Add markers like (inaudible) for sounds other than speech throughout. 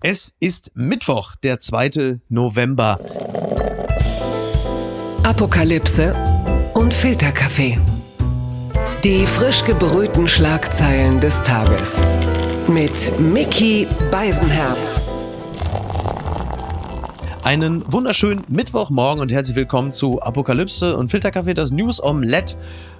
Es ist Mittwoch, der 2. November. Apokalypse und Filterkaffee. Die frisch gebrühten Schlagzeilen des Tages. Mit Mickey Beisenherz. Einen wunderschönen Mittwochmorgen und herzlich willkommen zu Apokalypse und Filterkaffee, das News Omelette.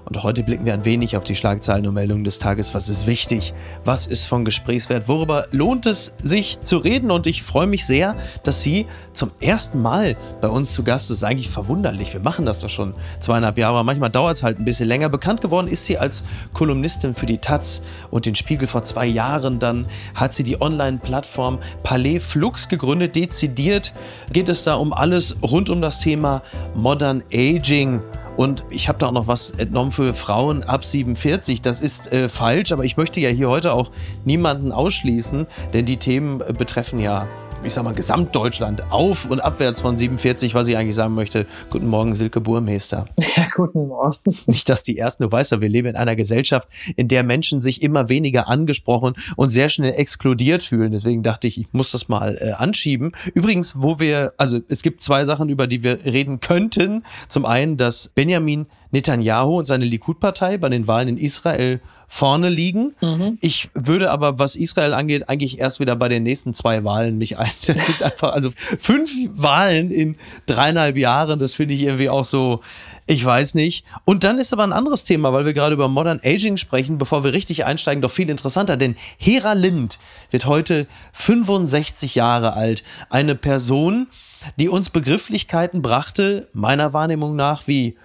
Und heute blicken wir ein wenig auf die Schlagzeilen und Meldungen des Tages. Was ist wichtig? Was ist von Gesprächswert? Worüber lohnt es sich zu reden? Und ich freue mich sehr, dass sie zum ersten Mal bei uns zu Gast ist. Eigentlich verwunderlich. Wir machen das doch schon zweieinhalb Jahre. Manchmal dauert es halt ein bisschen länger. Bekannt geworden ist sie als Kolumnistin für die Taz und den Spiegel vor zwei Jahren. Dann hat sie die Online-Plattform Palais Flux gegründet. Dezidiert geht es da um alles rund um das Thema Modern Aging. Und ich habe da auch noch was entnommen für Frauen ab 47. Das ist äh, falsch, aber ich möchte ja hier heute auch niemanden ausschließen, denn die Themen äh, betreffen ja ich sag mal, Gesamtdeutschland auf und abwärts von 47, was ich eigentlich sagen möchte. Guten Morgen, Silke Burmeister. (laughs) Ja, guten Morgen. Nicht, dass die ersten, du weißt ja, wir leben in einer Gesellschaft, in der Menschen sich immer weniger angesprochen und sehr schnell exkludiert fühlen. Deswegen dachte ich, ich muss das mal äh, anschieben. Übrigens, wo wir, also es gibt zwei Sachen, über die wir reden könnten. Zum einen, dass Benjamin Netanyahu und seine Likud-Partei bei den Wahlen in Israel vorne liegen. Mhm. Ich würde aber, was Israel angeht, eigentlich erst wieder bei den nächsten zwei Wahlen mich ein. (laughs) Das sind einfach, also fünf Wahlen in dreieinhalb Jahren, das finde ich irgendwie auch so, ich weiß nicht. Und dann ist aber ein anderes Thema, weil wir gerade über Modern Aging sprechen, bevor wir richtig einsteigen, doch viel interessanter. Denn Hera Lind wird heute 65 Jahre alt. Eine Person, die uns Begrifflichkeiten brachte, meiner Wahrnehmung nach, wie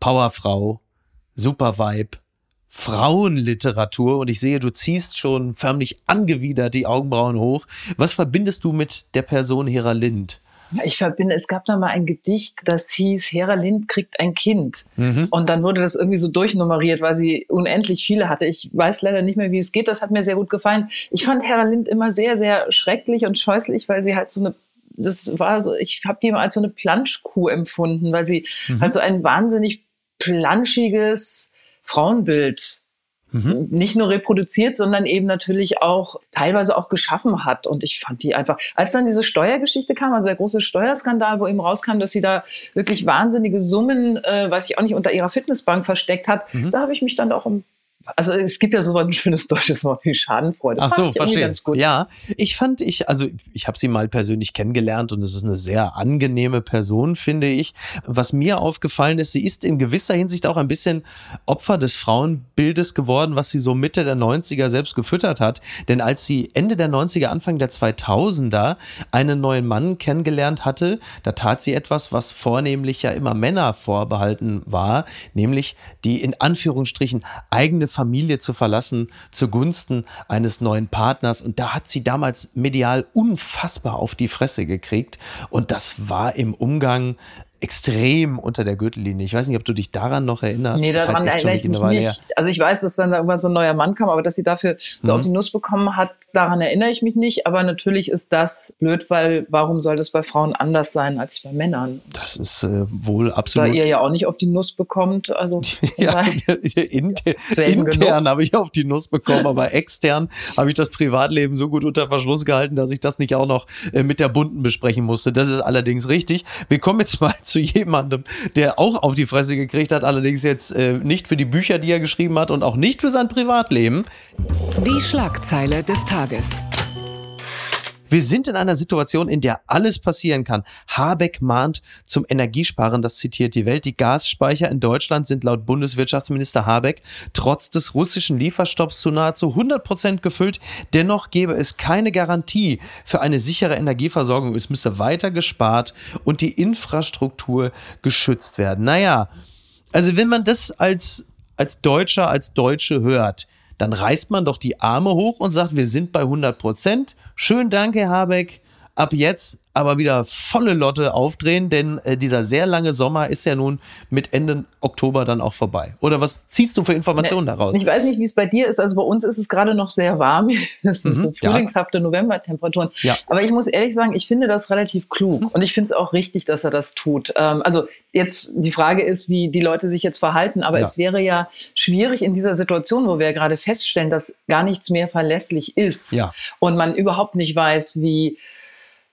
Powerfrau, Supervibe, Frauenliteratur und ich sehe, du ziehst schon förmlich angewidert die Augenbrauen hoch. Was verbindest du mit der Person Hera Lind? Ich verbinde, es gab da mal ein Gedicht, das hieß, Hera Lind kriegt ein Kind. Mhm. Und dann wurde das irgendwie so durchnummeriert, weil sie unendlich viele hatte. Ich weiß leider nicht mehr, wie es geht. Das hat mir sehr gut gefallen. Ich fand Hera Lind immer sehr, sehr schrecklich und scheußlich, weil sie halt so eine das war so, ich habe die immer als so eine Planschkuh empfunden, weil sie mhm. halt so ein wahnsinnig planschiges, Frauenbild Mhm. nicht nur reproduziert, sondern eben natürlich auch teilweise auch geschaffen hat. Und ich fand die einfach, als dann diese Steuergeschichte kam, also der große Steuerskandal, wo eben rauskam, dass sie da wirklich wahnsinnige Summen, äh, weiß ich auch nicht, unter ihrer Fitnessbank versteckt hat, mhm. da habe ich mich dann auch um also es gibt ja so ein schönes deutsches Wort wie Schadenfreude. Ach so, verstehe. Ganz gut. Ja, ich fand ich, also ich habe sie mal persönlich kennengelernt und es ist eine sehr angenehme Person, finde ich. Was mir aufgefallen ist, sie ist in gewisser Hinsicht auch ein bisschen Opfer des Frauenbildes geworden, was sie so Mitte der 90er selbst gefüttert hat. Denn als sie Ende der 90er, Anfang der 2000er einen neuen Mann kennengelernt hatte, da tat sie etwas, was vornehmlich ja immer Männer vorbehalten war, nämlich die in Anführungsstrichen eigene Familie zu verlassen zugunsten eines neuen Partners. Und da hat sie damals medial unfassbar auf die Fresse gekriegt. Und das war im Umgang extrem unter der Gürtellinie. Ich weiß nicht, ob du dich daran noch erinnerst. Nee, daran halt erinnere ich mich nicht. Her. Also ich weiß, dass dann da irgendwann so ein neuer Mann kam, aber dass sie dafür so mhm. auf die Nuss bekommen hat, daran erinnere ich mich nicht. Aber natürlich ist das blöd, weil warum soll das bei Frauen anders sein als bei Männern? Das ist äh, wohl absolut. Da ihr ja auch nicht auf die Nuss bekommt. Also (laughs) ja, inter, (laughs) intern habe ich auf die Nuss bekommen, aber extern habe ich das Privatleben so gut unter Verschluss gehalten, dass ich das nicht auch noch äh, mit der Bunten besprechen musste. Das ist allerdings richtig. Wir kommen jetzt mal zu jemandem, der auch auf die Fresse gekriegt hat, allerdings jetzt äh, nicht für die Bücher, die er geschrieben hat und auch nicht für sein Privatleben. Die Schlagzeile des Tages. Wir sind in einer Situation, in der alles passieren kann. Habeck mahnt zum Energiesparen, das zitiert die Welt. Die Gasspeicher in Deutschland sind laut Bundeswirtschaftsminister Habeck trotz des russischen Lieferstopps zu nahezu 100 Prozent gefüllt. Dennoch gäbe es keine Garantie für eine sichere Energieversorgung. Es müsse weiter gespart und die Infrastruktur geschützt werden. Naja, also wenn man das als, als Deutscher, als Deutsche hört, dann reißt man doch die Arme hoch und sagt, wir sind bei 100 Prozent. Schön, danke, Habeck. Ab jetzt aber wieder volle Lotte aufdrehen, denn äh, dieser sehr lange Sommer ist ja nun mit Ende Oktober dann auch vorbei. Oder was ziehst du für Informationen nee, daraus? Ich weiß nicht, wie es bei dir ist. Also bei uns ist es gerade noch sehr warm. (laughs) Das sind mhm, so frühlingshafte ja. Novembertemperaturen. Ja. Aber ich muss ehrlich sagen, ich finde das relativ klug. Mhm. Und ich finde es auch richtig, dass er das tut. Ähm, also jetzt die Frage ist, wie die Leute sich jetzt verhalten. Aber ja. es wäre ja schwierig in dieser Situation, wo wir gerade feststellen, dass gar nichts mehr verlässlich ist. Ja. Und man überhaupt nicht weiß, wie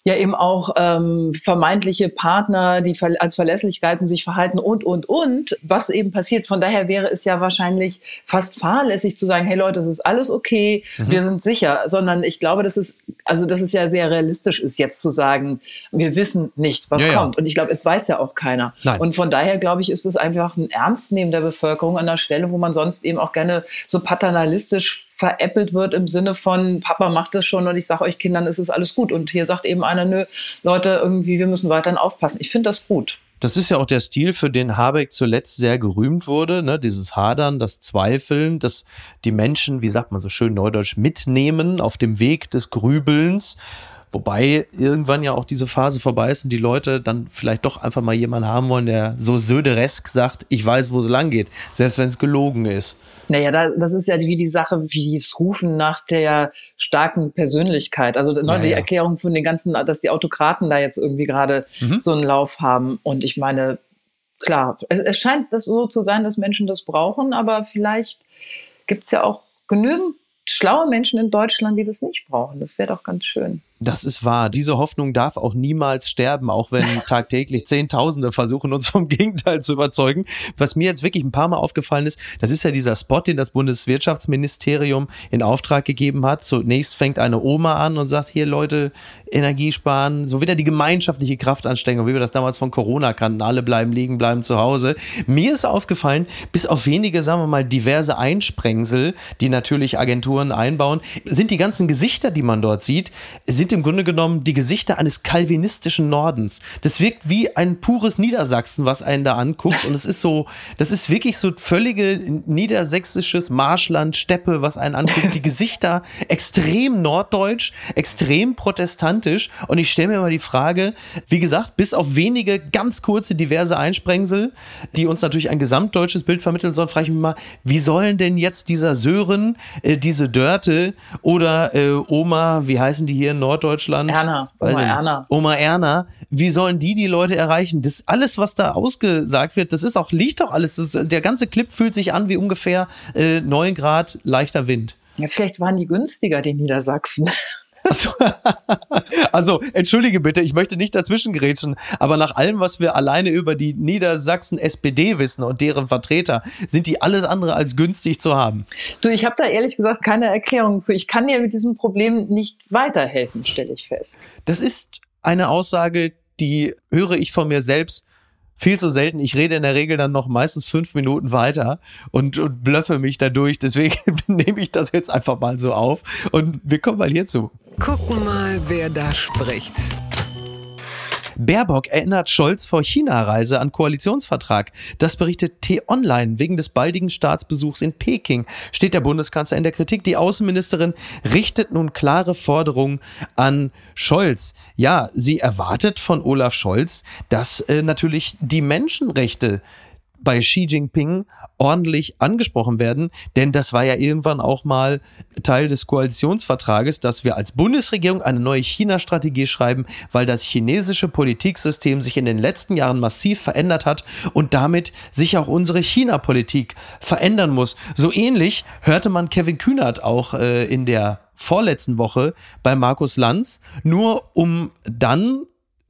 ja eben auch ähm, vermeintliche Partner, die als Verlässlichkeiten sich verhalten und, und, und, was eben passiert. Von daher wäre es ja wahrscheinlich fast fahrlässig zu sagen, hey Leute, es ist alles okay, mhm. wir sind sicher, sondern ich glaube, dass es, also dass es ja sehr realistisch ist, jetzt zu sagen, wir wissen nicht, was ja, kommt. Ja. Und ich glaube, es weiß ja auch keiner. Nein. Und von daher, glaube ich, ist es einfach ein Ernstnehmen der Bevölkerung an der Stelle, wo man sonst eben auch gerne so paternalistisch veräppelt wird im Sinne von, Papa macht das schon und ich sage euch Kindern, ist es alles gut. Und hier sagt eben einer, nö, Leute, irgendwie, wir müssen weiterhin aufpassen. Ich finde das gut. Das ist ja auch der Stil, für den Habeck zuletzt sehr gerühmt wurde, ne? dieses Hadern, das Zweifeln, dass die Menschen, wie sagt man so schön neudeutsch, mitnehmen auf dem Weg des Grübelns. Wobei irgendwann ja auch diese Phase vorbei ist und die Leute dann vielleicht doch einfach mal jemanden haben wollen, der so söderesk sagt, ich weiß, wo es lang geht, selbst wenn es gelogen ist. Naja, das ist ja wie die Sache, wie es Rufen nach der starken Persönlichkeit. Also ne, ja, die. Erklärung von den ganzen, dass die Autokraten da jetzt irgendwie gerade mhm. so einen Lauf haben. Und ich meine, klar, es, es scheint das so zu sein, dass Menschen das brauchen, aber vielleicht gibt es ja auch genügend schlaue Menschen in Deutschland, die das nicht brauchen. Das wäre doch ganz schön. Das ist wahr. Diese Hoffnung darf auch niemals sterben, auch wenn (laughs) tagtäglich Zehntausende versuchen, uns vom Gegenteil zu überzeugen. Was mir jetzt wirklich ein paar Mal aufgefallen ist, das ist ja dieser Spot, den das Bundeswirtschaftsministerium in Auftrag gegeben hat. Zunächst fängt eine Oma an und sagt, hier Leute, Energie sparen, so wieder die gemeinschaftliche Kraftanstrengung, wie wir das damals von Corona kannten. Alle bleiben liegen, bleiben zu Hause. Mir ist aufgefallen, bis auf wenige, sagen wir mal, diverse Einsprengsel, die natürlich Agenturen einbauen, sind die ganzen Gesichter, die man dort sieht, sind sind im Grunde genommen die Gesichter eines kalvinistischen Nordens. Das wirkt wie ein pures Niedersachsen, was einen da anguckt. Und es ist so, das ist wirklich so völlige niedersächsisches Marschland, Steppe, was einen anguckt. Die Gesichter extrem norddeutsch, extrem protestantisch. Und ich stelle mir immer die Frage, wie gesagt, bis auf wenige ganz kurze diverse Einsprengsel, die uns natürlich ein gesamtdeutsches Bild vermitteln sollen, frage ich mich mal, wie sollen denn jetzt dieser Sören, äh, diese Dörte oder äh, Oma, wie heißen die hier in Nord Norddeutschland. Erna. Oma Erna. Oma Erna. Wie sollen die die Leute erreichen? Das alles, was da ausgesagt wird, das ist auch, liegt doch alles. Das, der ganze Clip fühlt sich an wie ungefähr äh, 9 Grad leichter Wind. Ja, vielleicht waren die günstiger, die Niedersachsen. Also, (laughs) also, entschuldige bitte, ich möchte nicht dazwischen grätschen, aber nach allem, was wir alleine über die Niedersachsen SPD wissen und deren Vertreter, sind die alles andere als günstig zu haben. Du, ich habe da ehrlich gesagt keine Erklärung für. Ich kann dir mit diesem Problem nicht weiterhelfen, stelle ich fest. Das ist eine Aussage, die höre ich von mir selbst viel zu selten. Ich rede in der Regel dann noch meistens fünf Minuten weiter und, und blöffe mich dadurch. Deswegen (laughs) nehme ich das jetzt einfach mal so auf und wir kommen mal hierzu. Gucken mal, wer da spricht. Baerbock erinnert Scholz vor China-Reise an Koalitionsvertrag. Das berichtet T-Online. Wegen des baldigen Staatsbesuchs in Peking steht der Bundeskanzler in der Kritik. Die Außenministerin richtet nun klare Forderungen an Scholz. Ja, sie erwartet von Olaf Scholz, dass äh, natürlich die Menschenrechte bei Xi Jinping ordentlich angesprochen werden, denn das war ja irgendwann auch mal Teil des Koalitionsvertrages, dass wir als Bundesregierung eine neue China-Strategie schreiben, weil das chinesische Politiksystem sich in den letzten Jahren massiv verändert hat und damit sich auch unsere China-Politik verändern muss. So ähnlich hörte man Kevin Kühnert auch äh, in der vorletzten Woche bei Markus Lanz, nur um dann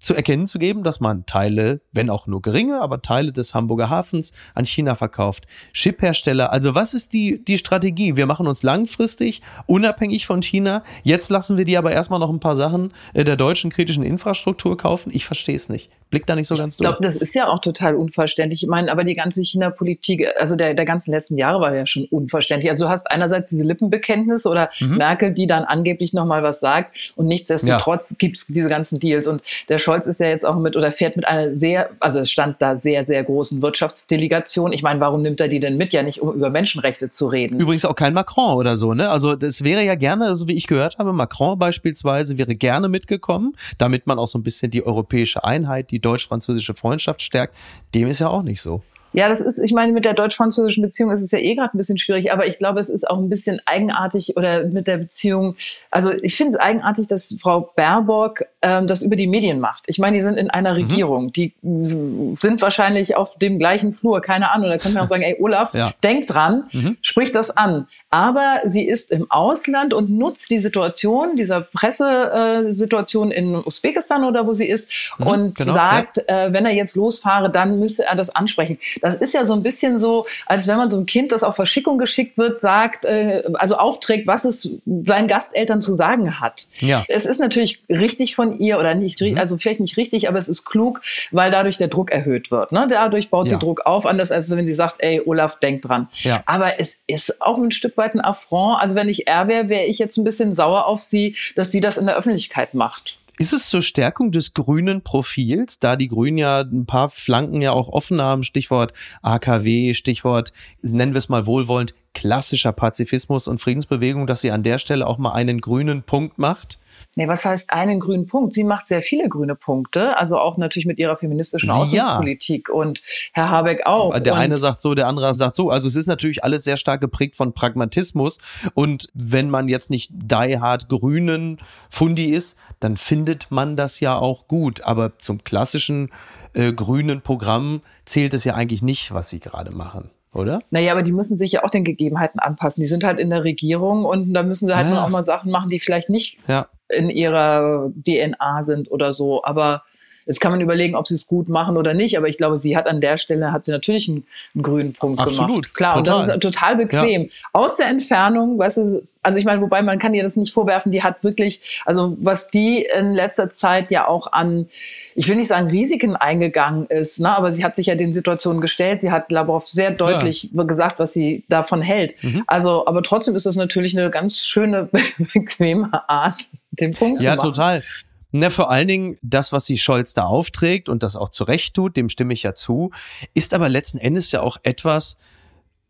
zu erkennen zu geben, dass man Teile, wenn auch nur geringe, aber Teile des Hamburger Hafens an China verkauft. Chiphersteller, also was ist die, die Strategie? Wir machen uns langfristig unabhängig von China. Jetzt lassen wir die aber erstmal noch ein paar Sachen äh, der deutschen kritischen Infrastruktur kaufen. Ich verstehe es nicht blickt da nicht so ganz durch. Ich glaube, das ist ja auch total unverständlich. Ich meine, aber die ganze China-Politik, also der, der ganzen letzten Jahre war ja schon unverständlich. Also du hast einerseits diese Lippenbekenntnisse oder mhm. Merkel, die dann angeblich nochmal was sagt und nichtsdestotrotz ja. gibt es diese ganzen Deals. Und der Scholz ist ja jetzt auch mit oder fährt mit einer sehr, also es stand da sehr, sehr großen Wirtschaftsdelegation. Ich meine, warum nimmt er die denn mit? Ja nicht, um über Menschenrechte zu reden. Übrigens auch kein Macron oder so, ne? Also das wäre ja gerne, so wie ich gehört habe, Macron beispielsweise wäre gerne mitgekommen, damit man auch so ein bisschen die europäische Einheit, die deutsch-französische Freundschaft stärkt. Dem ist ja auch nicht so. Ja, das ist, ich meine, mit der deutsch-französischen Beziehung ist es ja eh gerade ein bisschen schwierig, aber ich glaube, es ist auch ein bisschen eigenartig oder mit der Beziehung. Also ich finde es eigenartig, dass Frau Baerbock ähm, das über die Medien macht. Ich meine, die sind in einer mhm. Regierung, die sind wahrscheinlich auf dem gleichen Flur, keine Ahnung. Da könnte man auch sagen, ey Olaf, ja. denk dran, mhm. sprich das an. Aber sie ist im Ausland und nutzt die Situation, dieser Pressesituation äh, in Usbekistan oder wo sie ist mhm, und genau, sagt, ja. äh, wenn er jetzt losfahre, dann müsse er das ansprechen. Das ist ja so ein bisschen so, als wenn man so ein Kind, das auf Verschickung geschickt wird, sagt, äh, also aufträgt, was es seinen Gasteltern zu sagen hat. Ja. Es ist natürlich richtig von ihr oder nicht, mhm. also vielleicht nicht richtig, aber es ist klug, weil dadurch der Druck erhöht wird. Ne? Dadurch baut ja. sie Druck auf, anders als wenn sie sagt, ey, Olaf, denk dran. Ja. Aber es ist auch ein Stück weit ein Affront. Also wenn ich er wäre, wäre ich jetzt ein bisschen sauer auf sie, dass sie das in der Öffentlichkeit macht. Ist es zur Stärkung des grünen Profils, da die Grünen ja ein paar Flanken ja auch offen haben, Stichwort AKW, Stichwort, nennen wir es mal wohlwollend, klassischer Pazifismus und Friedensbewegung, dass sie an der Stelle auch mal einen grünen Punkt macht? Nee, was heißt einen grünen Punkt? Sie macht sehr viele grüne Punkte, also auch natürlich mit ihrer feministischen Außenpolitik ja. und Herr Habeck auch. Der und eine sagt so, der andere sagt so. Also es ist natürlich alles sehr stark geprägt von Pragmatismus und wenn man jetzt nicht die hard grünen Fundi ist, dann findet man das ja auch gut. Aber zum klassischen äh, grünen Programm zählt es ja eigentlich nicht, was sie gerade machen oder? Naja, aber die müssen sich ja auch den Gegebenheiten anpassen. Die sind halt in der Regierung und da müssen sie halt ja. auch mal Sachen machen, die vielleicht nicht ja in ihrer DNA sind oder so. Aber Jetzt kann man überlegen, ob sie es gut machen oder nicht, aber ich glaube, sie hat an der Stelle, hat sie natürlich einen, einen grünen Punkt Absolut, gemacht. Klar, total. und das ist total bequem. Ja. Aus der Entfernung, weißt du, also ich meine, wobei man kann ihr das nicht vorwerfen, die hat wirklich, also was die in letzter Zeit ja auch an, ich will nicht sagen Risiken eingegangen ist, ne, aber sie hat sich ja den Situationen gestellt, sie hat Lavrov sehr deutlich ja. gesagt, was sie davon hält. Mhm. Also, aber trotzdem ist das natürlich eine ganz schöne, (laughs) bequeme Art, den Punkt ja, zu machen. Ja, total. Na, vor allen Dingen das, was sie Scholz da aufträgt und das auch zurecht tut, dem stimme ich ja zu, ist aber letzten Endes ja auch etwas,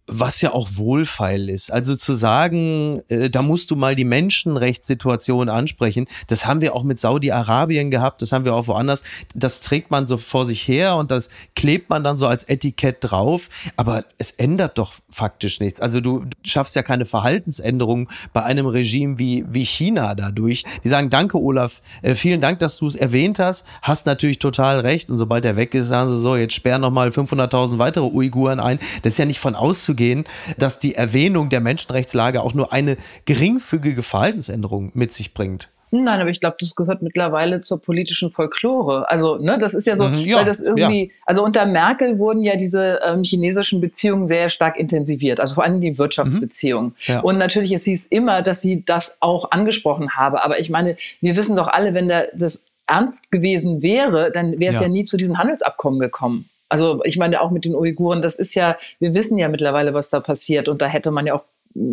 was ja auch wohlfeil ist. Also zu sagen, äh, da musst du mal die Menschenrechtssituation ansprechen, das haben wir auch mit Saudi-Arabien gehabt, das haben wir auch woanders. Das trägt man so vor sich her und das klebt man dann so als Etikett drauf, aber es ändert doch faktisch nichts. Also du schaffst ja keine Verhaltensänderung bei einem Regime wie, wie China dadurch. Die sagen, danke Olaf, äh, vielen Dank, dass du es erwähnt hast, hast natürlich total recht und sobald er weg ist, sagen sie so, jetzt sperren nochmal 500.000 weitere Uiguren ein. Das ist ja nicht von auszugehen gehen, dass die Erwähnung der Menschenrechtslage auch nur eine geringfügige Verhaltensänderung mit sich bringt. Nein, aber ich glaube, das gehört mittlerweile zur politischen Folklore. Also, ne, das ist ja so, mhm, ja, weil das irgendwie, ja. also unter Merkel wurden ja diese ähm, chinesischen Beziehungen sehr stark intensiviert, also vor allem die Wirtschaftsbeziehungen. Mhm, ja. Und natürlich, es hieß immer, dass sie das auch angesprochen habe. Aber ich meine, wir wissen doch alle, wenn da das ernst gewesen wäre, dann wäre es ja. nie zu diesen Handelsabkommen gekommen. Also ich meine auch mit den Uiguren, das ist ja, wir wissen ja mittlerweile, was da passiert und da hätte man ja auch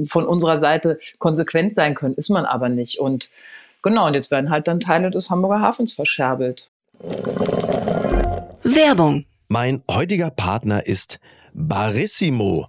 von unserer Seite konsequent sein können, ist man aber nicht. Und genau, und jetzt werden halt dann Teile des Hamburger Hafens verscherbelt. Werbung. Mein heutiger Partner ist Barissimo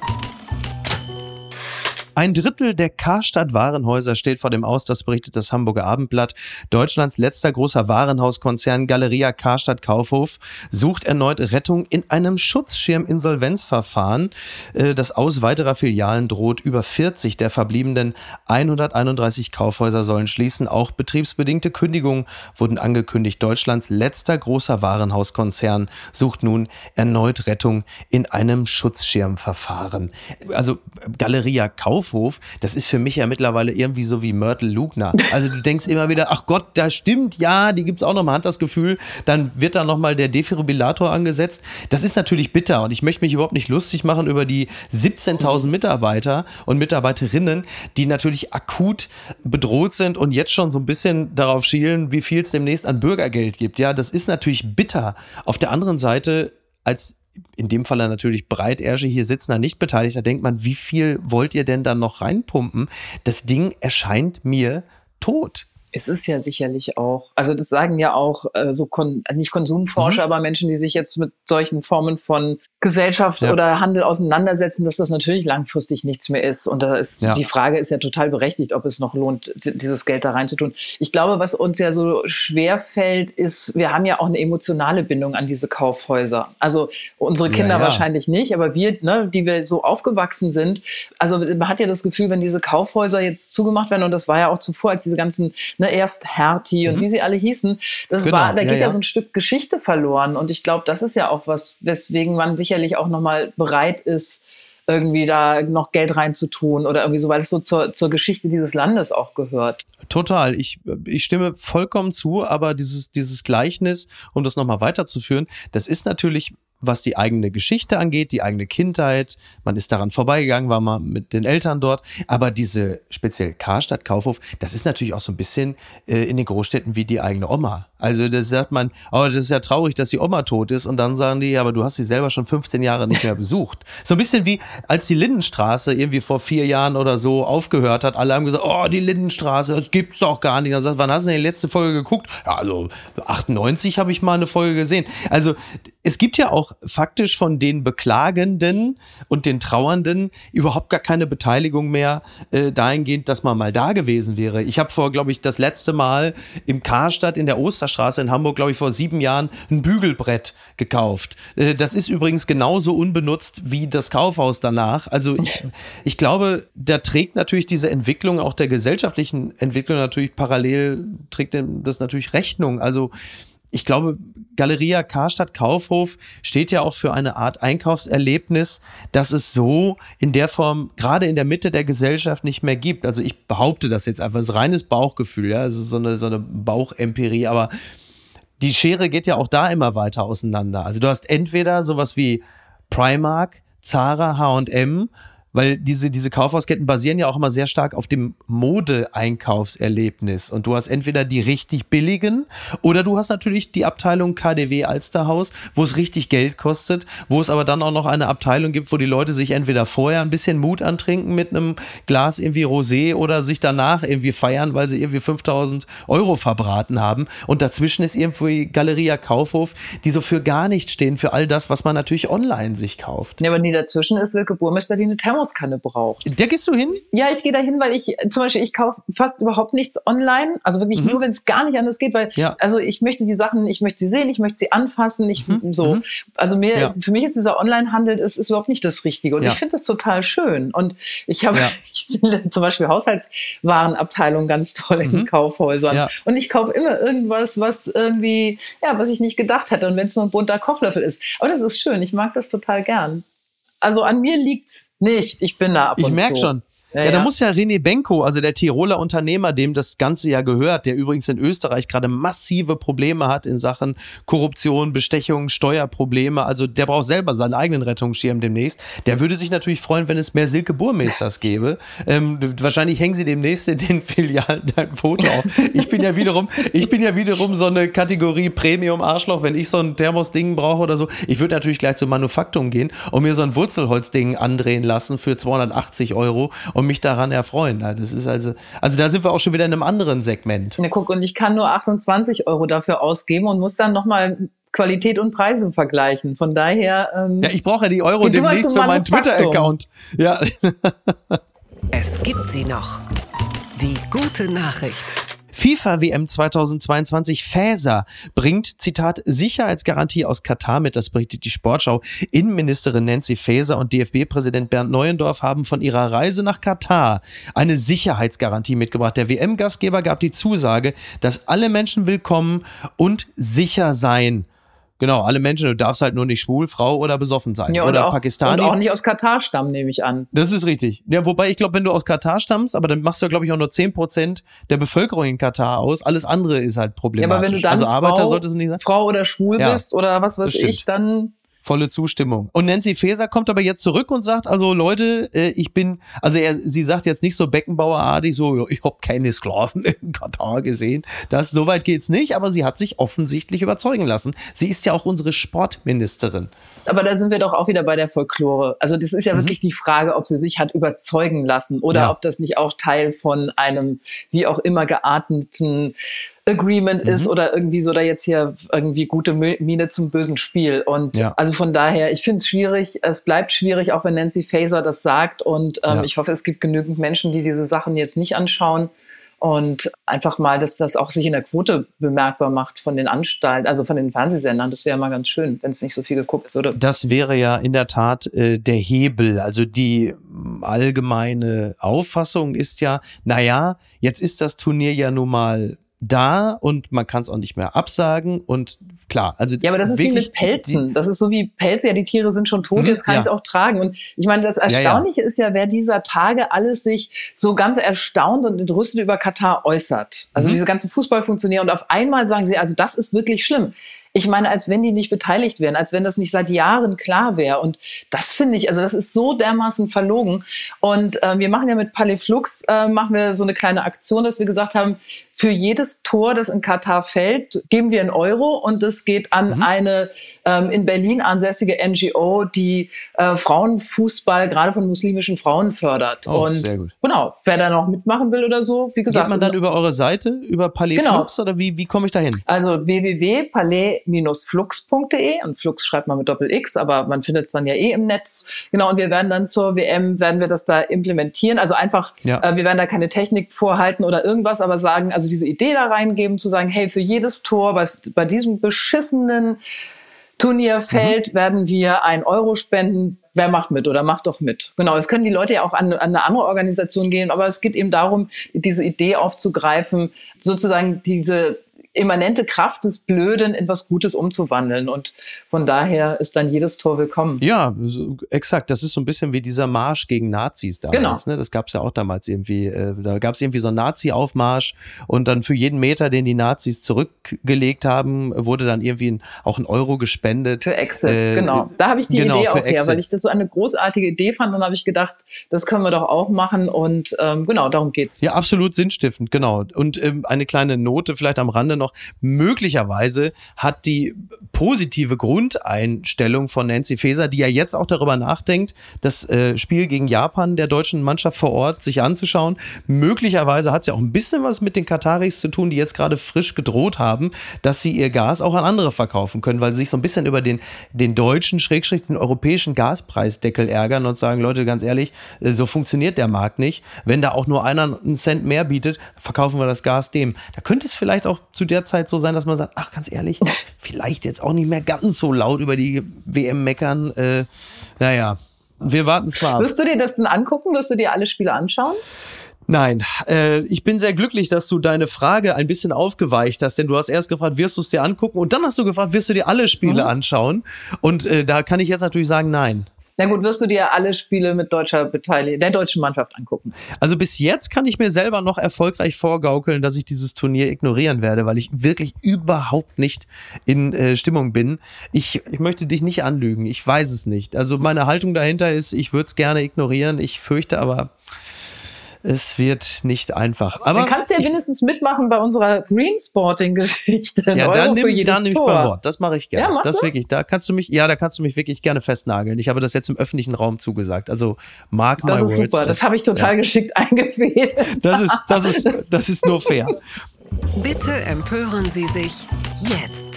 Ein Drittel der Karstadt Warenhäuser steht vor dem Aus, das berichtet das Hamburger Abendblatt. Deutschlands letzter großer Warenhauskonzern Galeria Karstadt Kaufhof sucht erneut Rettung in einem Schutzschirm-Insolvenzverfahren. Äh, das Aus weiterer Filialen droht. Über 40 der verbliebenen 131 Kaufhäuser sollen schließen. Auch betriebsbedingte Kündigungen wurden angekündigt. Deutschlands letzter großer Warenhauskonzern sucht nun erneut Rettung in einem Schutzschirmverfahren. Also Galeria Kaufhof Kaufhof, das ist für mich ja mittlerweile irgendwie so wie Myrtle Lugner. Also du denkst immer wieder, ach Gott, das stimmt, ja, die gibt es auch noch, man hat das Gefühl, dann wird da nochmal der Defibrillator angesetzt. Das ist natürlich bitter und ich möchte mich überhaupt nicht lustig machen über die 17.000 Mitarbeiter und Mitarbeiterinnen, die natürlich akut bedroht sind und jetzt schon so ein bisschen darauf schielen, wie viel es demnächst an Bürgergeld gibt. Ja, das ist natürlich bitter. Auf der anderen Seite als in dem Fall natürlich Breitersche hier sitzen, da nicht beteiligt, da denkt man, wie viel wollt ihr denn dann noch reinpumpen? Das Ding erscheint mir tot. Es ist ja sicherlich auch, also das sagen ja auch äh, so kon nicht Konsumforscher, mhm. aber Menschen, die sich jetzt mit solchen Formen von Gesellschaft ja. oder Handel auseinandersetzen, dass das natürlich langfristig nichts mehr ist. Und da ist ja. die Frage ist ja total berechtigt, ob es noch lohnt, dieses Geld da reinzutun. Ich glaube, was uns ja so schwer fällt, ist, wir haben ja auch eine emotionale Bindung an diese Kaufhäuser. Also unsere Kinder ja, wahrscheinlich nicht, aber wir, ne, die wir so aufgewachsen sind, also man hat ja das Gefühl, wenn diese Kaufhäuser jetzt zugemacht werden, und das war ja auch zuvor, als diese ganzen ne, erst Hertie und mhm. wie sie alle hießen. Das genau. war, da geht ja, ja. so ein Stück Geschichte verloren. Und ich glaube, das ist ja auch was, weswegen man sicherlich auch nochmal bereit ist, irgendwie da noch Geld reinzutun oder irgendwie so, weil es so zur, zur Geschichte dieses Landes auch gehört. Total. Ich, ich stimme vollkommen zu, aber dieses, dieses Gleichnis, um das nochmal weiterzuführen, das ist natürlich was die eigene Geschichte angeht, die eigene Kindheit. Man ist daran vorbeigegangen, war mal mit den Eltern dort. Aber diese speziell Karstadt, Kaufhof, das ist natürlich auch so ein bisschen äh, in den Großstädten wie die eigene Oma. Also das sagt man, oh, das ist ja traurig, dass die Oma tot ist. Und dann sagen die, aber du hast sie selber schon 15 Jahre nicht mehr besucht. (laughs) So ein bisschen wie, als die Lindenstraße irgendwie vor vier Jahren oder so aufgehört hat. Alle haben gesagt, oh, die Lindenstraße, das gibt's doch gar nicht. Dann sagt, wann hast du denn die letzte Folge geguckt? Ja, also 98 habe ich mal eine Folge gesehen. Also es gibt ja auch faktisch von den Beklagenden und den Trauernden überhaupt gar keine Beteiligung mehr äh, dahingehend, dass man mal da gewesen wäre. Ich habe vor, glaube ich, das letzte Mal im Karstadt in der Osterstraße in Hamburg, glaube ich, vor sieben Jahren ein Bügelbrett gekauft. Äh, das ist übrigens genauso unbenutzt wie das Kaufhaus danach. Also ich, ich glaube, da trägt natürlich diese Entwicklung, auch der gesellschaftlichen Entwicklung natürlich parallel, trägt das natürlich Rechnung. Also ich glaube, Galeria Karstadt Kaufhof steht ja auch für eine Art Einkaufserlebnis, das es so in der Form gerade in der Mitte der Gesellschaft nicht mehr gibt. Also ich behaupte das jetzt einfach, das ist reines Bauchgefühl, ja, also so eine, so eine Bauchempirie, aber die Schere geht ja auch da immer weiter auseinander. Also du hast entweder sowas wie Primark, Zara, H&M weil diese, diese Kaufhausketten basieren ja auch immer sehr stark auf dem Mode-Einkaufserlebnis. Und du hast entweder die richtig billigen oder du hast natürlich die Abteilung KDW Alsterhaus, wo es richtig Geld kostet, wo es aber dann auch noch eine Abteilung gibt, wo die Leute sich entweder vorher ein bisschen Mut antrinken mit einem Glas irgendwie Rosé oder sich danach irgendwie feiern, weil sie irgendwie 5000 Euro verbraten haben. Und dazwischen ist irgendwie Galeria Kaufhof, die so für gar nichts stehen, für all das, was man natürlich online sich kauft. Ja, aber nie dazwischen ist Silke Burmester, die eine Thermos Thermoskanne braucht. Der gehst du hin? Ja, ich gehe da hin, weil ich zum Beispiel, ich kaufe fast überhaupt nichts online. Also wirklich mhm. nur, wenn es gar nicht anders geht, weil ja. also ich möchte die Sachen, ich möchte sie sehen, ich möchte sie anfassen, ich mhm. so. Mhm. Also mir, ja. für mich ist dieser Online-Handel ist, ist überhaupt nicht das Richtige. Und ja. ich finde das total schön. Und ich habe (laughs) ich finde zum Beispiel Haushaltswarenabteilung ganz toll in mhm. Kaufhäusern. Und ich kaufe immer irgendwas, was irgendwie, ja, was ich nicht gedacht hätte. Und wenn es nur ein bunter Kochlöffel ist. Aber das ist schön. Ich mag das total gern. Also an mir liegt's nicht. Ich bin da ab ich und merk zu. schon. Ja, ja, da muss ja René Benko, also der Tiroler Unternehmer, dem das Ganze ja gehört, der übrigens in Österreich gerade massive Probleme hat in Sachen Korruption, Bestechung, Steuerprobleme. Also der braucht selber seinen eigenen Rettungsschirm demnächst. Der würde sich natürlich freuen, wenn es mehr Silke Burmeisters gäbe. Ähm, wahrscheinlich hängen sie demnächst in den (laughs) Filialen dein Foto auf. Ich bin ja wiederum, ich bin ja wiederum so eine Kategorie Premium-Arschloch, wenn ich so ein Thermos-Ding brauche oder so. Ich würde natürlich gleich zum Manufaktum gehen und mir so ein Wurzelholzding andrehen lassen für 280 Euro und mich daran erfreuen. Das ist also, also da sind wir auch schon wieder in einem anderen Segment. Ja, guck, und ich kann nur 28 Euro dafür ausgeben und muss dann nochmal Qualität und Preise vergleichen. Von daher. Ähm, ja, ich brauche ja die Euro demnächst für meinen Twitter-Account. Ja. es gibt sie noch. Die gute Nachricht. FIFA WM 2022 Fäser bringt, Zitat, Sicherheitsgarantie aus Katar mit, das berichtet die Sportschau. Innenministerin Nancy Faeser und DFB-Präsident Bernd Neuendorf haben von ihrer Reise nach Katar eine Sicherheitsgarantie mitgebracht. Der WM-Gastgeber gab die Zusage, dass alle Menschen willkommen und sicher sein Genau, alle Menschen, du darfst halt nur nicht schwul, Frau oder besoffen sein. Ja, oder auch, Pakistani. Und auch nicht aus Katar stammen, nehme ich an. Das ist richtig. Ja, wobei ich glaube, wenn du aus Katar stammst, aber dann machst du, glaube ich, auch nur 10% der Bevölkerung in Katar aus. Alles andere ist halt problematisch. Ja, aber wenn du dann also Arbeiter solltest du nicht sein. Frau oder schwul ja, bist oder was weiß ich, dann volle Zustimmung. Und Nancy Faeser kommt aber jetzt zurück und sagt, also Leute, äh, ich bin, also er, sie sagt jetzt nicht so Beckenbauerartig, so, ich habe keine Sklaven (laughs) in Katar gesehen. Das, so weit geht's nicht, aber sie hat sich offensichtlich überzeugen lassen. Sie ist ja auch unsere Sportministerin. Aber da sind wir doch auch wieder bei der Folklore. Also das ist ja mhm. wirklich die Frage, ob sie sich hat überzeugen lassen oder ja. ob das nicht auch Teil von einem wie auch immer geatmeten Agreement mhm. ist oder irgendwie so da jetzt hier irgendwie gute Miene zum bösen Spiel. Und ja. also von daher, ich finde es schwierig. Es bleibt schwierig, auch wenn Nancy Faser das sagt. Und ähm, ja. ich hoffe, es gibt genügend Menschen, die diese Sachen jetzt nicht anschauen und einfach mal, dass das auch sich in der Quote bemerkbar macht von den Anstalten, also von den Fernsehsendern. Das wäre mal ganz schön, wenn es nicht so viel geguckt würde. Das wäre ja in der Tat äh, der Hebel. Also die allgemeine Auffassung ist ja, naja, jetzt ist das Turnier ja nun mal da und man kann es auch nicht mehr absagen und klar, also ja, aber das ist wie mit Pelzen. Die, das ist so wie Pelze, ja, die Tiere sind schon tot, mhm, jetzt kann ja. ich es auch tragen. Und ich meine, das Erstaunliche ja, ja. ist ja, wer dieser Tage alles sich so ganz erstaunt und entrüstet über Katar äußert. Also mhm. diese ganzen Fußballfunktionäre und auf einmal sagen sie, also das ist wirklich schlimm. Ich meine, als wenn die nicht beteiligt wären, als wenn das nicht seit Jahren klar wäre. Und das finde ich, also das ist so dermaßen verlogen. Und äh, wir machen ja mit Palais Flux, äh, machen wir so eine kleine Aktion, dass wir gesagt haben, für jedes Tor, das in Katar fällt, geben wir einen Euro und es geht an mhm. eine ähm, in Berlin ansässige NGO, die äh, Frauenfußball gerade von muslimischen Frauen fördert. Oh, und sehr gut. genau, wer da noch mitmachen will oder so, wie gesagt. Geht man dann über eure Seite, über Palais genau. Flux oder wie, wie komme ich da hin? Also www.palais-flux.de und Flux schreibt man mit Doppel-X, aber man findet es dann ja eh im Netz. Genau, und wir werden dann zur WM, werden wir das da implementieren. Also einfach, ja. äh, wir werden da keine Technik vorhalten oder irgendwas, aber sagen, also diese Idee da reingeben, zu sagen, hey, für jedes Tor, was bei diesem beschissenen Turnierfeld mhm. werden wir ein Euro spenden. Wer macht mit oder macht doch mit? Genau, es können die Leute ja auch an, an eine andere Organisation gehen, aber es geht eben darum, diese Idee aufzugreifen, sozusagen diese immanente Kraft des Blöden in was Gutes umzuwandeln. Und von daher ist dann jedes Tor willkommen. Ja, exakt. Das ist so ein bisschen wie dieser Marsch gegen Nazis damals. Genau. Ne? Das gab es ja auch damals irgendwie. Äh, da gab es irgendwie so einen Nazi-Aufmarsch und dann für jeden Meter, den die Nazis zurückgelegt haben, wurde dann irgendwie ein, auch ein Euro gespendet. Für Exit, äh, genau. Da habe ich die genau, Idee auch her, weil ich das so eine großartige Idee fand und habe ich gedacht, das können wir doch auch machen und ähm, genau, darum geht's. Ja, absolut sinnstiftend, genau. Und ähm, eine kleine Note vielleicht am Rande noch. Möglicherweise hat die positive Grundeinstellung von Nancy Faeser, die ja jetzt auch darüber nachdenkt, das äh, Spiel gegen Japan der deutschen Mannschaft vor Ort sich anzuschauen. Möglicherweise hat sie auch ein bisschen was mit den Kataris zu tun, die jetzt gerade frisch gedroht haben, dass sie ihr Gas auch an andere verkaufen können, weil sie sich so ein bisschen über den, den deutschen, Schrägstrich, den europäischen Gaspreisdeckel ärgern und sagen, Leute, ganz ehrlich, äh, so funktioniert der Markt nicht. Wenn da auch nur einer einen Cent mehr bietet, verkaufen wir das Gas dem. Da könnte es vielleicht auch zu der Zeit so sein, dass man sagt, ach, ganz ehrlich, (laughs) vielleicht jetzt auch nicht mehr ganz so laut über die WM meckern. Äh, naja, wir warten zwar. Wirst du dir das denn angucken? Wirst du dir alle Spiele anschauen? Nein, äh, ich bin sehr glücklich, dass du deine Frage ein bisschen aufgeweicht hast, denn du hast erst gefragt, wirst du es dir angucken und dann hast du gefragt, wirst du dir alle Spiele mhm. anschauen? Und äh, da kann ich jetzt natürlich sagen, nein. Na gut, wirst du dir alle Spiele mit deutscher Beteiligung, der deutschen Mannschaft angucken? Also bis jetzt kann ich mir selber noch erfolgreich vorgaukeln, dass ich dieses Turnier ignorieren werde, weil ich wirklich überhaupt nicht in äh, Stimmung bin. Ich, ich möchte dich nicht anlügen. Ich weiß es nicht. Also meine Haltung dahinter ist, ich würde es gerne ignorieren. Ich fürchte aber, es wird nicht einfach. Aber Dann kannst du ja wenigstens mitmachen bei unserer Greensporting-Geschichte. ja, dann nimm, dann nimm ich beim Wort. Das mache ich gerne. Ja, machst das du? wirklich. Da kannst du mich, ja, da kannst du mich wirklich gerne festnageln. Ich habe das jetzt im öffentlichen Raum zugesagt. Also mark Das my ist words. super. Das habe ich total Ja. geschickt (laughs) eingefädelt. Das ist, das ist, das ist nur fair. Bitte empören Sie sich jetzt.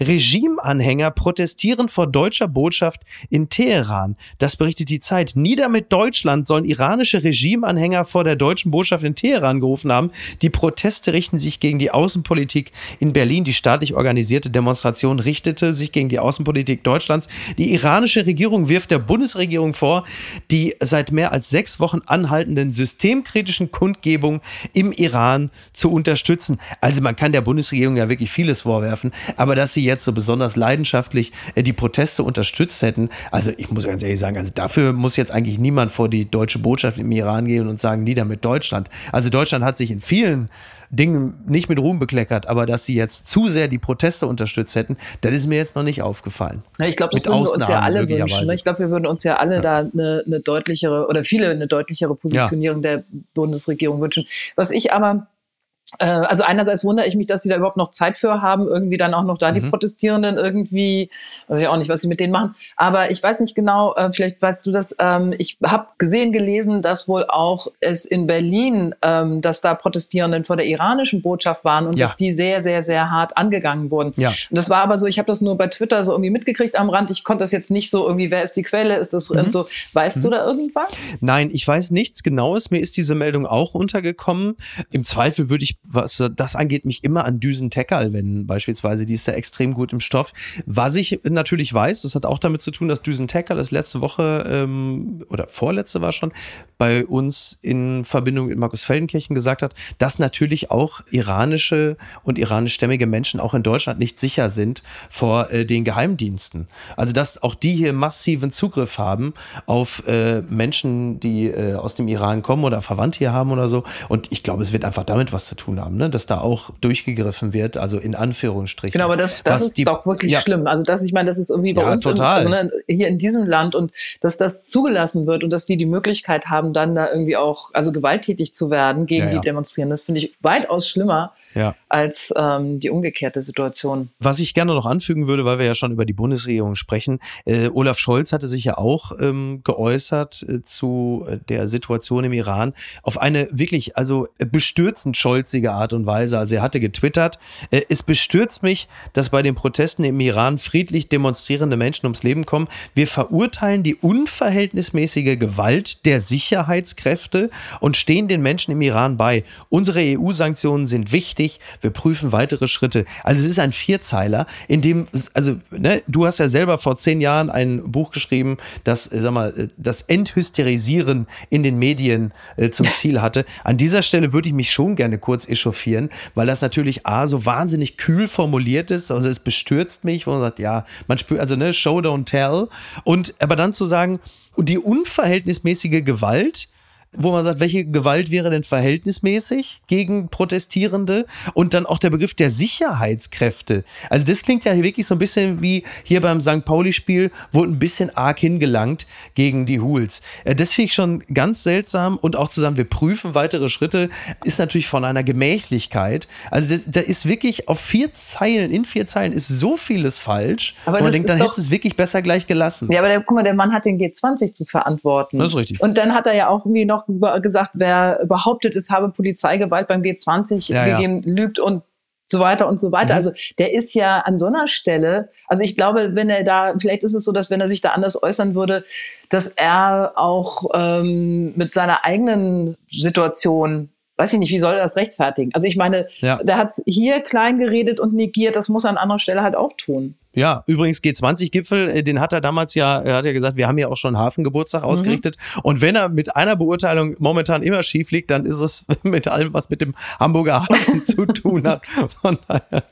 Regimeanhänger protestieren vor deutscher Botschaft in Teheran. Das berichtet die Zeit. Nieder mit Deutschland sollen iranische Regimeanhänger vor der deutschen Botschaft in Teheran gerufen haben. Die Proteste richten sich gegen die Außenpolitik in Berlin. Die staatlich organisierte Demonstration richtete sich gegen die Außenpolitik Deutschlands. Die iranische Regierung wirft der Bundesregierung vor, die seit mehr als sechs Wochen anhaltenden systemkritischen Kundgebungen im Iran zu unterstützen. Also man kann der Bundesregierung ja wirklich vieles vorwerfen, aber dass sie jetzt so besonders leidenschaftlich äh, die Proteste unterstützt hätten, also ich muss ganz ehrlich sagen, also dafür muss jetzt eigentlich niemand vor die deutsche Botschaft im Iran gehen und sagen, nieder mit Deutschland. Also Deutschland hat sich in vielen Dingen nicht mit Ruhm bekleckert, aber dass sie jetzt zu sehr die Proteste unterstützt hätten, das ist mir jetzt noch nicht aufgefallen. Ja, ich glaube, das Mit würden wir uns ja Ausnahmen alle wünschen. Ne? Ich glaube, wir würden uns ja alle da eine, eine deutlichere oder viele eine deutlichere Positionierung der Bundesregierung wünschen. Was ich aber also einerseits wundere ich mich, dass sie da überhaupt noch Zeit für haben, irgendwie dann auch noch da die Mhm. Protestierenden irgendwie, weiß ich auch nicht, was sie mit denen machen. Aber ich weiß nicht genau, äh, vielleicht weißt du das, ähm, ich habe gesehen, gelesen, dass wohl auch es in Berlin, ähm, dass da Protestierenden vor der iranischen Botschaft waren und Ja. dass die sehr, sehr, sehr hart angegangen wurden. Ja. Und das war aber so, ich habe das nur bei Twitter so irgendwie mitgekriegt am Rand. Ich konnte das jetzt nicht so irgendwie, wer ist die Quelle, ist das Mhm. so, weißt du da irgendwas? Nein, ich weiß nichts Genaues. Mir ist diese Meldung auch untergekommen. Im Zweifel würde ich, was das angeht, mich immer an Düsen Teckerl wenden, beispielsweise. Die ist ja extrem gut im Stoff. Was ich natürlich weiß, das hat auch damit zu tun, dass Düsen Teckerl das letzte Woche ähm, oder vorletzte war schon bei uns in Verbindung mit Markus Feldenkirchen gesagt hat, dass natürlich auch iranische und iranischstämmige Menschen auch in Deutschland nicht sicher sind vor äh, den Geheimdiensten. Also dass auch die hier massiven Zugriff haben auf äh, Menschen, die äh, aus dem Iran kommen oder Verwandte hier haben oder so. Und ich glaube, es wird einfach damit was zu tun haben, ne? dass da auch durchgegriffen wird, also in Anführungsstrichen. Genau, aber das, das ist die- doch wirklich ja. schlimm. Also das, ich meine, das ist irgendwie bei Ja, uns im, also, ne, hier in diesem Land und dass das zugelassen wird und dass die die Möglichkeit haben, dann da irgendwie auch also gewalttätig zu werden gegen Ja, die Demonstrierenden, das finde ich weitaus schlimmer als ähm, die umgekehrte Situation. Was ich gerne noch anfügen würde, weil wir ja schon über die Bundesregierung sprechen, äh, Olaf Scholz hatte sich ja auch ähm, geäußert äh, zu äh, der Situation im Iran auf eine wirklich, also bestürzend scholzige Art und Weise. Also er hatte getwittert, äh, es bestürzt mich, dass bei den Protesten im Iran friedlich demonstrierende Menschen ums Leben kommen. Wir verurteilen die unverhältnismäßige Gewalt der Sicherheitskräfte und stehen den Menschen im Iran bei. Unsere EU-Sanktionen sind wichtig. Wir prüfen weitere Schritte. Also es ist ein Vierzeiler, in dem, also ne, du hast ja selber vor zehn Jahren ein Buch geschrieben, das, äh, sag mal, äh, das Enthysterisieren in den Medien äh, zum (laughs) Ziel hatte. An dieser Stelle würde ich mich schon gerne kurz echauffieren, weil das natürlich A, so wahnsinnig kühl formuliert ist. Also es bestürzt mich, wo man sagt, ja, man spürt, also ne, Show, don't tell. Und aber dann zu sagen, die unverhältnismäßige Gewalt, wo man sagt, welche Gewalt wäre denn verhältnismäßig gegen Protestierende? Und dann auch der Begriff der Sicherheitskräfte. Also das klingt ja wirklich so ein bisschen wie hier beim St. Pauli-Spiel, wurde ein bisschen arg hingelangt gegen die Hools. Äh, Das finde ich schon ganz seltsam und auch zusammen, wir prüfen weitere Schritte, ist natürlich von einer Gemächlichkeit. Also das, da ist wirklich auf vier Zeilen, in vier Zeilen ist so vieles falsch. Aber und man denkt, dann du es wirklich besser gleich gelassen. Ja, aber der, guck mal, der Mann hat den G20 zu verantworten. Das ist richtig. Und dann hat er ja auch irgendwie noch über- gesagt, wer behauptet, es habe Polizeigewalt beim G20 Ja, ja. gegeben, lügt und so weiter und so weiter. Mhm. Also der ist ja an so einer Stelle, also ich glaube, wenn er da, vielleicht ist es so, dass wenn er sich da anders äußern würde, dass er auch ähm, mit seiner eigenen Situation Weiß ich nicht, wie soll er das rechtfertigen? Also ich meine, Ja. der hat hier klein geredet und negiert, das muss er an anderer Stelle halt auch tun. Ja, übrigens G20-Gipfel, äh, den hat er damals ja, er hat ja gesagt, wir haben ja auch schon Hafengeburtstag mhm. ausgerichtet. Und wenn er mit einer Beurteilung momentan immer schief liegt, dann ist es (laughs) mit allem, was mit dem Hamburger Hafen (laughs) zu tun hat. Von daher.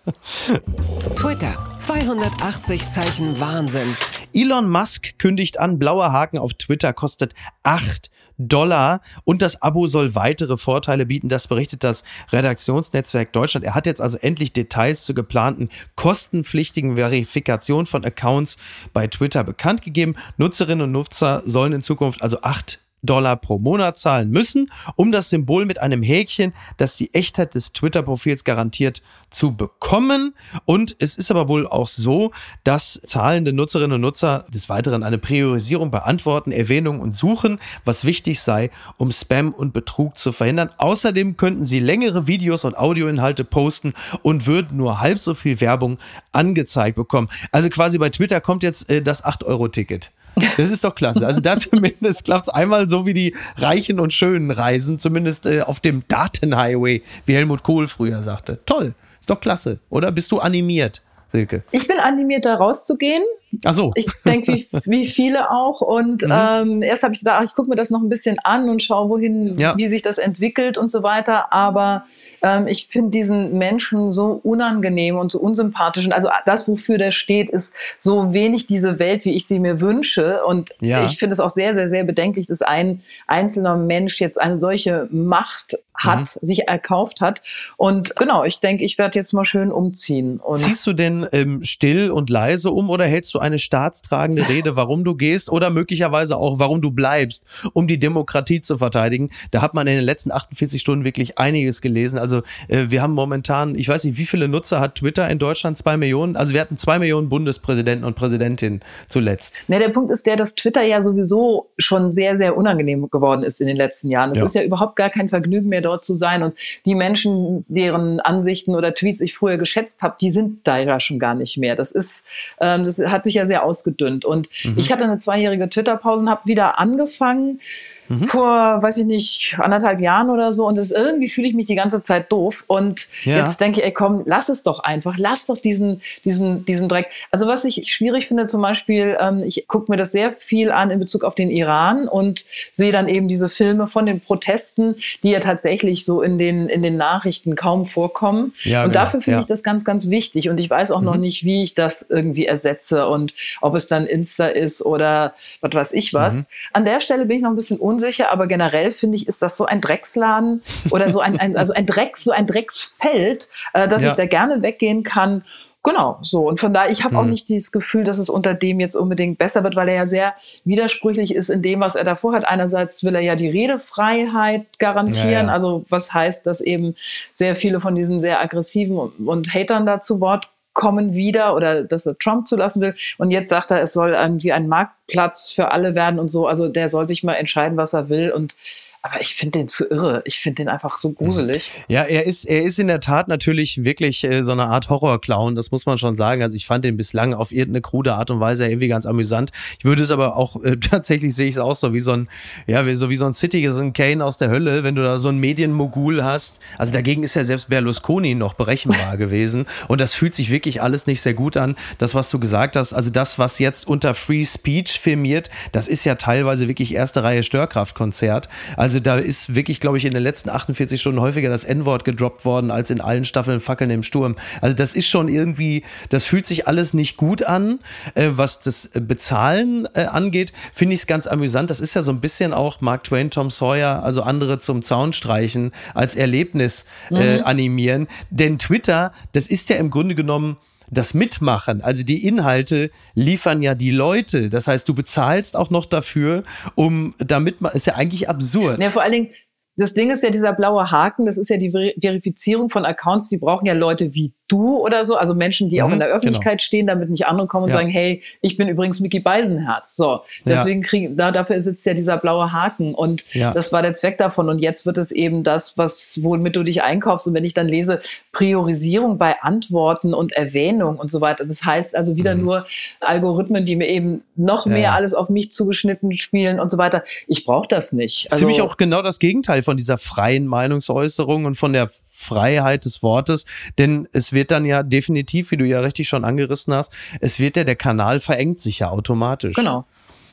Twitter, 280 Zeichen Wahnsinn. Elon Musk kündigt an, blauer Haken auf Twitter kostet 8 Dollar und das Abo soll weitere Vorteile bieten. Das berichtet das Redaktionsnetzwerk Deutschland. Er hat jetzt also endlich Details zur geplanten kostenpflichtigen Verifikation von Accounts bei Twitter bekannt gegeben. Nutzerinnen und Nutzer sollen in Zukunft also 8 Dollar pro Monat zahlen müssen, um das Symbol mit einem Häkchen, das die Echtheit des Twitter-Profils garantiert, zu bekommen. Und es ist aber wohl auch so, dass zahlende Nutzerinnen und Nutzer des Weiteren eine Priorisierung beantworten, Erwähnungen und Suchen, was wichtig sei, um Spam und Betrug zu verhindern. Außerdem könnten sie längere Videos und Audioinhalte posten und würden nur halb so viel Werbung angezeigt bekommen. Also quasi bei Twitter kommt jetzt äh, das 8-Euro-Ticket. Das ist doch klasse. Also da (laughs) zumindest klappt es einmal so wie die Reichen und Schönen reisen, zumindest äh, auf dem Datenhighway, wie Helmut Kohl früher sagte. Toll. Doch klasse. Oder bist du animiert, Silke? Ich bin animiert, da rauszugehen. Ach so. Ich denke, wie, wie viele auch. Und mhm. ähm, erst habe ich gedacht, ich gucke mir das noch ein bisschen an und schaue, wohin, ja. wie sich das entwickelt und so weiter. Aber ähm, ich finde diesen Menschen so unangenehm und so unsympathisch. Und also das, wofür der steht, ist so wenig diese Welt, wie ich sie mir wünsche. Und ja. ich finde es auch sehr, sehr, sehr bedenklich, dass ein einzelner Mensch jetzt eine solche Macht hat, mhm. sich erkauft hat. Und genau, ich denke, ich werde jetzt mal schön umziehen. Und Ziehst du denn ähm, still und leise um oder hältst du eine staatstragende Rede, warum du gehst oder möglicherweise auch, warum du bleibst, um die Demokratie zu verteidigen. Da hat man in den letzten 48 Stunden wirklich einiges gelesen. Also äh, wir haben momentan, ich weiß nicht, wie viele Nutzer hat Twitter in Deutschland? Zwei Millionen? Also wir hatten zwei Millionen Bundespräsidenten und Präsidentinnen zuletzt. Ne, der Punkt ist der, dass Twitter ja sowieso schon sehr, sehr unangenehm geworden ist in den letzten Jahren. Es ja. ist ja überhaupt gar kein Vergnügen mehr dort zu sein und die Menschen, deren Ansichten oder Tweets ich früher geschätzt habe, die sind da ja schon gar nicht mehr. Das ist, ähm, das hat sich ja sehr ausgedünnt. Und mhm. ich hatte eine zweijährige Twitter-Pause und habe wieder angefangen, mhm. vor, weiß ich nicht, anderthalb Jahren oder so. Und das irgendwie fühle ich mich die ganze Zeit doof. Und ja. jetzt denke ich, ey, komm, lass es doch einfach. Lass doch diesen, diesen, diesen Dreck. Also was ich schwierig finde, zum Beispiel, ähm, ich gucke mir das sehr viel an in Bezug auf den Iran und sehe dann eben diese Filme von den Protesten, die ja tatsächlich so in den, in den Nachrichten kaum vorkommen. Ja, und genau. dafür finde ja. ich das ganz, ganz wichtig. Und ich weiß auch mhm. noch nicht, wie ich das irgendwie ersetze und ob es dann Insta ist oder was weiß ich was. Mhm. An der Stelle bin ich noch ein bisschen un unsicher, aber generell finde ich, ist das so ein Drecksladen oder so ein, ein also ein Drecks, so ein Drecksfeld, äh, dass ja. ich da gerne weggehen kann. Genau, so. Und von daher, ich habe hm. auch nicht dieses Gefühl, dass es unter dem jetzt unbedingt besser wird, weil er ja sehr widersprüchlich ist in dem, was er davor hat. Einerseits will er ja die Redefreiheit garantieren, ja, ja. also was heißt, dass eben sehr viele von diesen sehr aggressiven und Hatern da zu Wort kommen wieder oder dass er Trump zulassen will. Und jetzt sagt er, es soll irgendwie ein Marktplatz für alle werden und so. Also der soll sich mal entscheiden, was er will. Und aber ich finde den zu irre. Ich finde den einfach so gruselig. Ja, er ist, er ist in der Tat natürlich wirklich äh, so eine Art Horrorclown, das muss man schon sagen. Also ich fand den bislang auf irgendeine krude Art und Weise irgendwie ganz amüsant. Ich würde es aber auch, äh, (laughs) tatsächlich sehe ich es auch so wie so ein, ja, wie, so wie so ein Citizen Kane aus der Hölle, wenn du da so ein Medienmogul hast. Also dagegen ist ja selbst Berlusconi noch berechenbar (laughs) gewesen. Und das fühlt sich wirklich alles nicht sehr gut an. Das, was du gesagt hast, also das, was jetzt unter Free Speech firmiert, das ist ja teilweise wirklich erste Reihe Störkraftkonzert. Also also da ist wirklich, glaube ich, in den letzten 48 Stunden häufiger das N-Wort gedroppt worden als in allen Staffeln Fackeln im Sturm. Also das ist schon irgendwie, das fühlt sich alles nicht gut an. Äh, was das Bezahlen äh, angeht, finde ich es ganz amüsant. Das ist ja so ein bisschen auch Mark Twain, Tom Sawyer, also andere zum Zaun streichen, als Erlebnis äh, mhm. animieren. Denn Twitter, das ist ja im Grunde genommen das Mitmachen, also die Inhalte liefern ja die Leute. Das heißt, du bezahlst auch noch dafür, um damit man, ist ja eigentlich absurd. Ja, vor allen Dingen, das Ding ist ja dieser blaue Haken, das ist ja die Verifizierung von Accounts, die brauchen ja Leute wie du oder so, also Menschen, die mhm, auch in der Öffentlichkeit genau. stehen, damit nicht andere kommen und ja. sagen, hey, ich bin übrigens Mickey Beisenherz. So, deswegen ja. kriegen, da, dafür sitzt ja dieser blaue Haken und ja. das war der Zweck davon und jetzt wird es eben das, was, womit du dich einkaufst und wenn ich dann lese, Priorisierung bei Antworten und Erwähnung und so weiter. Das heißt also wieder mhm. nur Algorithmen, die mir eben noch mehr alles auf mich zugeschnitten spielen und so weiter. Ich brauche das nicht. Also, Ziemlich auch genau das Gegenteil von dieser freien Meinungsäußerung und von der Freiheit des Wortes, denn es wird wird dann ja definitiv, wie du ja richtig schon angerissen hast, es wird ja, der Kanal verengt sich ja automatisch. Genau.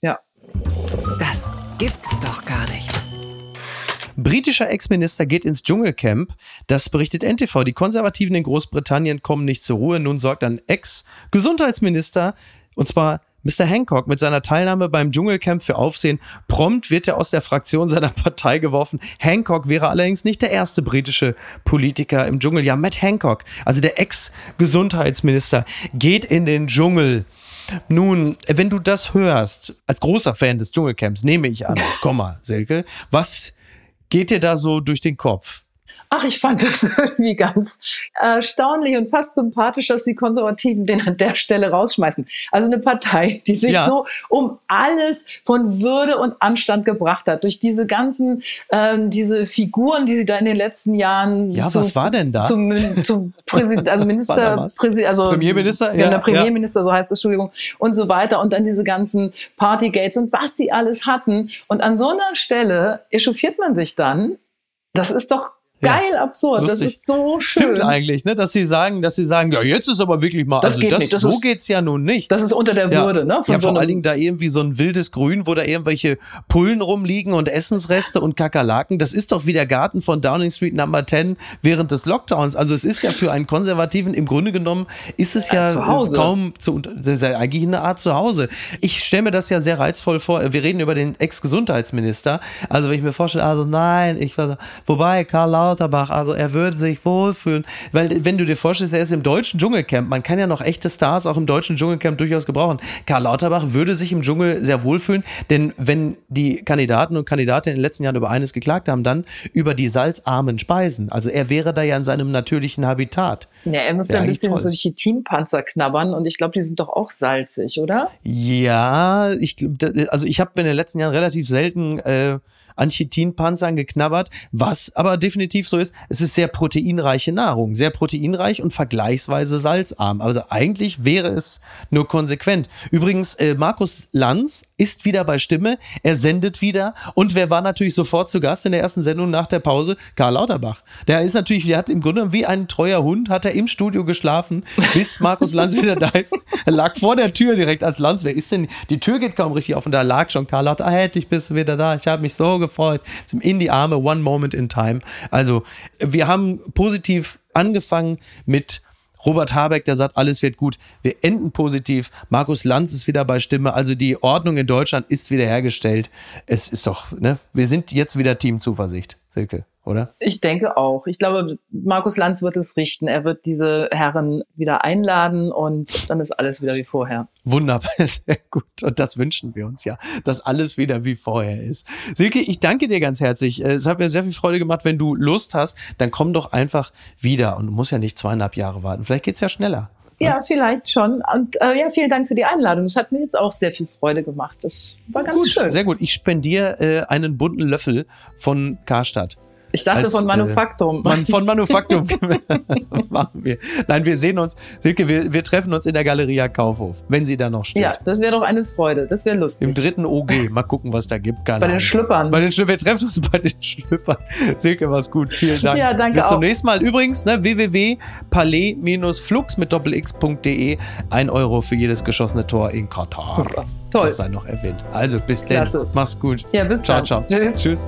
Ja. Das gibt's doch gar nicht. Britischer Ex-Minister geht ins Dschungelcamp. Das berichtet NTV. Die Konservativen in Großbritannien kommen nicht zur Ruhe. Nun sorgt ein Ex-Gesundheitsminister, und zwar Mr. Hancock mit seiner Teilnahme beim Dschungelcamp für Aufsehen. Prompt wird er aus der Fraktion seiner Partei geworfen. Hancock wäre allerdings nicht der erste britische Politiker im Dschungel. Ja, Matt Hancock, also der Ex-Gesundheitsminister, geht in den Dschungel. Nun, wenn du das hörst, als großer Fan des Dschungelcamps, nehme ich an, (laughs) Komma, Silke, was geht dir da so durch den Kopf? Ach, ich fand das (laughs) irgendwie ganz erstaunlich und fast sympathisch, dass die Konservativen den an der Stelle rausschmeißen. Also eine Partei, die sich ja. so um alles von Würde und Anstand gebracht hat, durch diese ganzen, ähm, diese Figuren, die sie da in den letzten Jahren. Ja, zu, was war denn da? Zum, zum Präsident, (laughs) also Minister, Präsident, also Premierminister, ja, der Premierminister, ja. so heißt es, Entschuldigung, und so weiter. Und dann diese ganzen Partygates und was sie alles hatten. Und an so einer Stelle echauffiert man sich dann. Das ist doch Geil, ja, absurd. Lustig. Das ist so schön. Stimmt eigentlich, ne? Dass sie sagen, dass sie sagen, ja, jetzt ist aber wirklich mal, das also geht das, nicht. Das so ist, geht's ja nun nicht. Das ist unter der ja. Würde, ne? Von ja, so vor allen Dingen da irgendwie so ein wildes Grün, wo da irgendwelche Pullen rumliegen und Essensreste und Kakerlaken. Das ist doch wie der Garten von Downing Street Number 10 während des Lockdowns. Also es ist ja für einen Konservativen im Grunde genommen, ist es ja, ja kaum zu, das ist ja eigentlich eine Art Zuhause. Ich stelle mir das ja sehr reizvoll vor. Wir reden über den Ex-Gesundheitsminister. Also wenn ich mir vorstelle, also nein, ich wobei Karl Lauterbach, also er würde sich wohlfühlen. Weil, wenn du dir vorstellst, er ist im deutschen Dschungelcamp, man kann ja noch echte Stars auch im deutschen Dschungelcamp durchaus gebrauchen. Karl Lauterbach würde sich im Dschungel sehr wohlfühlen, denn wenn die Kandidaten und Kandidatinnen in den letzten Jahren über eines geklagt haben, dann über die salzarmen Speisen. Also er wäre da ja in seinem natürlichen Habitat. Ja, er muss ja ein bisschen toll. so Chitinpanzer knabbern und ich glaube, die sind doch auch salzig, oder? Ja, ich, also ich habe in den letzten Jahren relativ selten äh, an Chitinpanzern geknabbert, was aber definitiv so ist, es ist sehr proteinreiche Nahrung, sehr proteinreich und vergleichsweise salzarm. Also eigentlich wäre es nur konsequent. Übrigens, äh, Markus Lanz ist wieder bei Stimme, er sendet wieder und wer war natürlich sofort zu Gast in der ersten Sendung nach der Pause? Karl Lauterbach. Der ist natürlich, der hat im Grunde wie ein treuer Hund, hat er im Studio geschlafen, bis (laughs) Markus Lanz wieder da ist. Er lag vor der Tür direkt als Lanz. Wer ist denn? Die Tür geht kaum richtig auf und da lag schon Karl Lauterbach. Ah, endlich bist du wieder da. Ich habe mich so gefreut. In die Arme, one moment in time. Also, wir haben positiv angefangen mit Robert Habeck, der sagt, alles wird gut. Wir enden positiv. Markus Lanz ist wieder bei Stimme. Also die Ordnung in Deutschland ist wiederhergestellt. Es ist doch, ne? Wir sind jetzt wieder Team Zuversicht, Silke oder? Ich denke auch. Ich glaube, Markus Lanz wird es richten. Er wird diese Herren wieder einladen und dann ist alles wieder wie vorher. Wunderbar, (laughs) sehr gut. Und das wünschen wir uns ja, dass alles wieder wie vorher ist. Silke, ich danke dir ganz herzlich. Es hat mir sehr viel Freude gemacht. Wenn du Lust hast, dann komm doch einfach wieder und du musst ja nicht zweieinhalb Jahre warten. Vielleicht geht es ja schneller. Ja, vielleicht schon. Und äh, ja, vielen Dank für die Einladung. Es hat mir jetzt auch sehr viel Freude gemacht. Das war ganz gut, schön. Sehr gut. Ich spendiere äh, einen bunten Löffel von Karstadt. Ich dachte als, von äh, Manufaktum. Äh, von Manufaktum (laughs) (laughs) machen wir. Nein, wir sehen uns, Silke, wir, wir treffen uns in der Galeria Kaufhof, wenn sie da noch steht. Ja, das wäre doch eine Freude. Das wäre lustig. Im dritten OG. Mal gucken, was da gibt. Keine bei den Schlüppern. Bei den Schlüppern. Wir treffen uns bei den Schlüppern. (laughs) Silke, was gut. Vielen Dank. Ja, danke Bis auch. zum nächsten Mal. Übrigens, ne, www.palais-flux mit doppelx.de. Ein Euro für jedes geschossene Tor in Katar. Super. Toll. Das sei noch erwähnt. Also, bis dann. Mach's gut. Ja, bis ciao, dann. Ciao, ciao. Tschüss. Tschüss.